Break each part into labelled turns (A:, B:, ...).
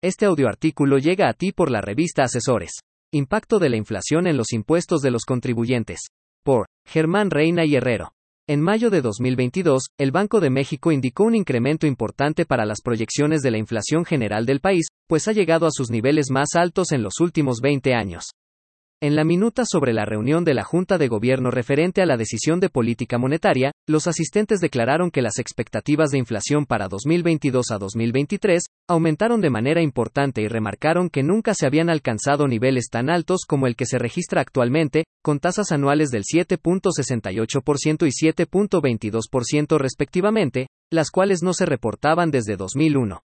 A: Este audioartículo llega a ti por la revista Asesores. Impacto de la inflación en los impuestos de los contribuyentes. Por Germán Reina y Herrero. En mayo de 2022, el Banco de México indicó un incremento importante para las proyecciones de la inflación general del país, pues ha llegado a sus niveles más altos en los últimos 20 años. En la minuta sobre la reunión de la Junta de Gobierno referente a la decisión de política monetaria, los asistentes declararon que las expectativas de inflación para 2022 a 2023 aumentaron de manera importante y remarcaron que nunca se habían alcanzado niveles tan altos como el que se registra actualmente, con tasas anuales del 7.68% y 7.22% respectivamente, las cuales no se reportaban desde 2001.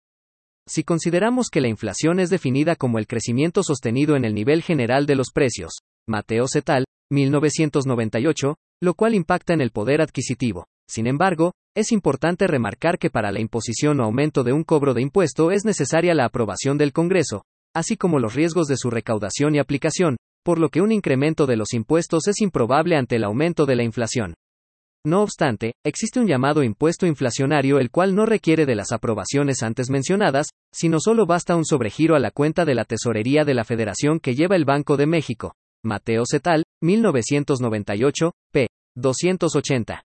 A: Si consideramos que la inflación es definida como el crecimiento sostenido en el nivel general de los precios, Mateo Cetal, 1998, lo cual impacta en el poder adquisitivo. Sin embargo, es importante remarcar que para la imposición o aumento de un cobro de impuesto es necesaria la aprobación del Congreso, así como los riesgos de su recaudación y aplicación, por lo que un incremento de los impuestos es improbable ante el aumento de la inflación. No obstante, existe un llamado impuesto inflacionario el cual no requiere de las aprobaciones antes mencionadas, sino solo basta un sobregiro a la cuenta de la Tesorería de la Federación que lleva el Banco de México. Mateo Cetal, 1998, p. 280.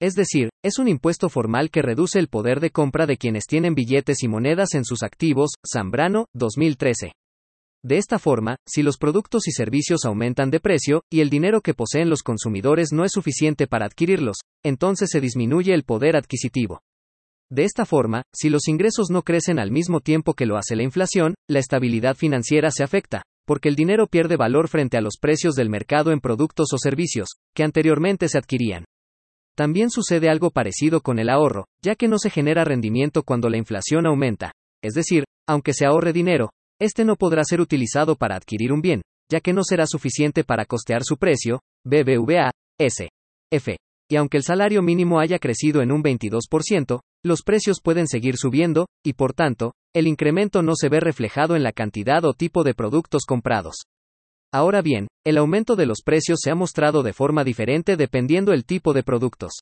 A: Es decir, es un impuesto formal que reduce el poder de compra de quienes tienen billetes y monedas en sus activos, Zambrano, 2013. De esta forma, si los productos y servicios aumentan de precio, y el dinero que poseen los consumidores no es suficiente para adquirirlos, entonces se disminuye el poder adquisitivo. De esta forma, si los ingresos no crecen al mismo tiempo que lo hace la inflación, la estabilidad financiera se afecta, porque el dinero pierde valor frente a los precios del mercado en productos o servicios, que anteriormente se adquirían. También sucede algo parecido con el ahorro, ya que no se genera rendimiento cuando la inflación aumenta. Es decir, aunque se ahorre dinero, este no podrá ser utilizado para adquirir un bien, ya que no será suficiente para costear su precio, BBVA, S. F. Y aunque el salario mínimo haya crecido en un 22%, los precios pueden seguir subiendo, y por tanto, el incremento no se ve reflejado en la cantidad o tipo de productos comprados. Ahora bien, el aumento de los precios se ha mostrado de forma diferente dependiendo el tipo de productos.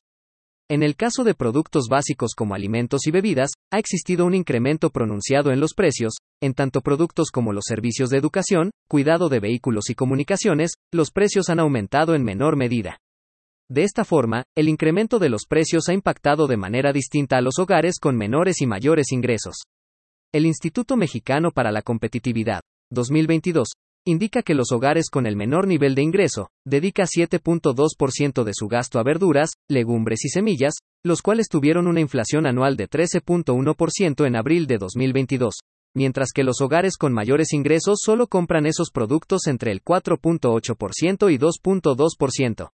A: En el caso de productos básicos como alimentos y bebidas, ha existido un incremento pronunciado en los precios, en tanto productos como los servicios de educación, cuidado de vehículos y comunicaciones, los precios han aumentado en menor medida. De esta forma, el incremento de los precios ha impactado de manera distinta a los hogares con menores y mayores ingresos. El Instituto Mexicano para la Competitividad, 2022, indica que los hogares con el menor nivel de ingreso, dedica 7.2% de su gasto a verduras, legumbres y semillas, los cuales tuvieron una inflación anual de 13.1% en abril de 2022, mientras que los hogares con mayores ingresos solo compran esos productos entre el 4.8% y 2.2%.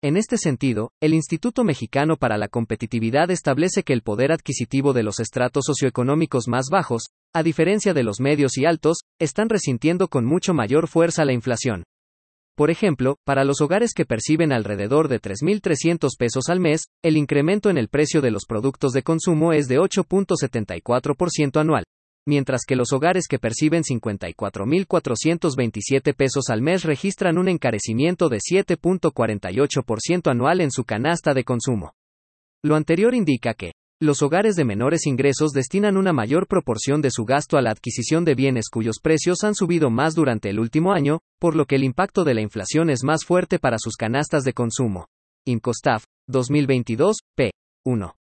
A: En este sentido, el Instituto Mexicano para la Competitividad establece que el poder adquisitivo de los estratos socioeconómicos más bajos, a diferencia de los medios y altos, están resintiendo con mucho mayor fuerza la inflación. Por ejemplo, para los hogares que perciben alrededor de 3.300 pesos al mes, el incremento en el precio de los productos de consumo es de 8.74% anual, mientras que los hogares que perciben 54.427 pesos al mes registran un encarecimiento de 7.48% anual en su canasta de consumo. Lo anterior indica que, los hogares de menores ingresos destinan una mayor proporción de su gasto a la adquisición de bienes cuyos precios han subido más durante el último año, por lo que el impacto de la inflación es más fuerte para sus canastas de consumo. Incostaf, 2022, p. 1.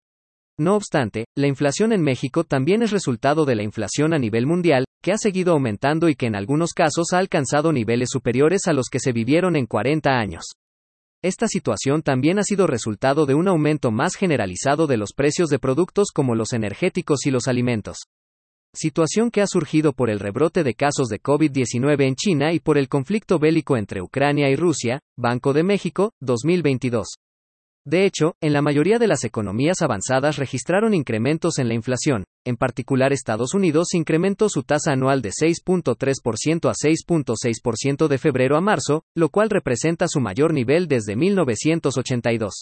A: No obstante, la inflación en México también es resultado de la inflación a nivel mundial, que ha seguido aumentando y que en algunos casos ha alcanzado niveles superiores a los que se vivieron en 40 años. Esta situación también ha sido resultado de un aumento más generalizado de los precios de productos como los energéticos y los alimentos. Situación que ha surgido por el rebrote de casos de COVID-19 en China y por el conflicto bélico entre Ucrania y Rusia, Banco de México, 2022. De hecho, en la mayoría de las economías avanzadas registraron incrementos en la inflación, en particular Estados Unidos incrementó su tasa anual de 6.3% a 6.6% de febrero a marzo, lo cual representa su mayor nivel desde 1982.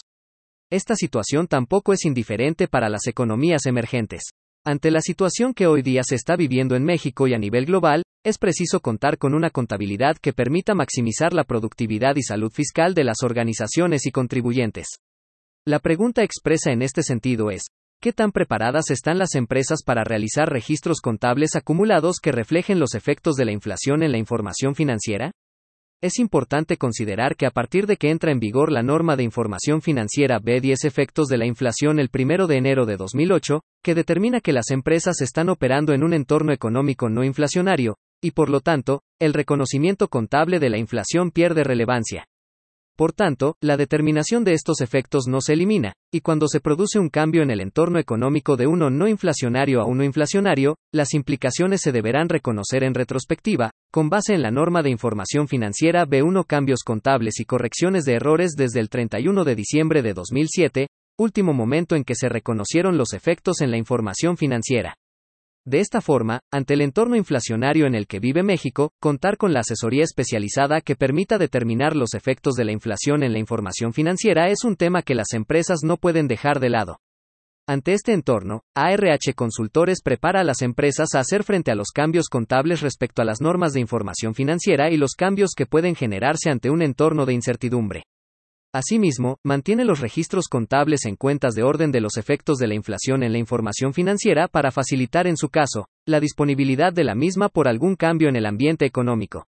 A: Esta situación tampoco es indiferente para las economías emergentes. Ante la situación que hoy día se está viviendo en México y a nivel global, es preciso contar con una contabilidad que permita maximizar la productividad y salud fiscal de las organizaciones y contribuyentes. La pregunta expresa en este sentido es, ¿Qué tan preparadas están las empresas para realizar registros contables acumulados que reflejen los efectos de la inflación en la información financiera? Es importante considerar que a partir de que entra en vigor la norma de información financiera B10 efectos de la inflación el 1 de enero de 2008, que determina que las empresas están operando en un entorno económico no inflacionario, y por lo tanto, el reconocimiento contable de la inflación pierde relevancia. Por tanto, la determinación de estos efectos no se elimina, y cuando se produce un cambio en el entorno económico de uno no inflacionario a uno inflacionario, las implicaciones se deberán reconocer en retrospectiva, con base en la norma de información financiera B1 cambios contables y correcciones de errores desde el 31 de diciembre de 2007, último momento en que se reconocieron los efectos en la información financiera. De esta forma, ante el entorno inflacionario en el que vive México, contar con la asesoría especializada que permita determinar los efectos de la inflación en la información financiera es un tema que las empresas no pueden dejar de lado. Ante este entorno, ARH Consultores prepara a las empresas a hacer frente a los cambios contables respecto a las normas de información financiera y los cambios que pueden generarse ante un entorno de incertidumbre. Asimismo, mantiene los registros contables en cuentas de orden de los efectos de la inflación en la información financiera para facilitar en su caso, la disponibilidad de la misma por algún cambio en el ambiente económico.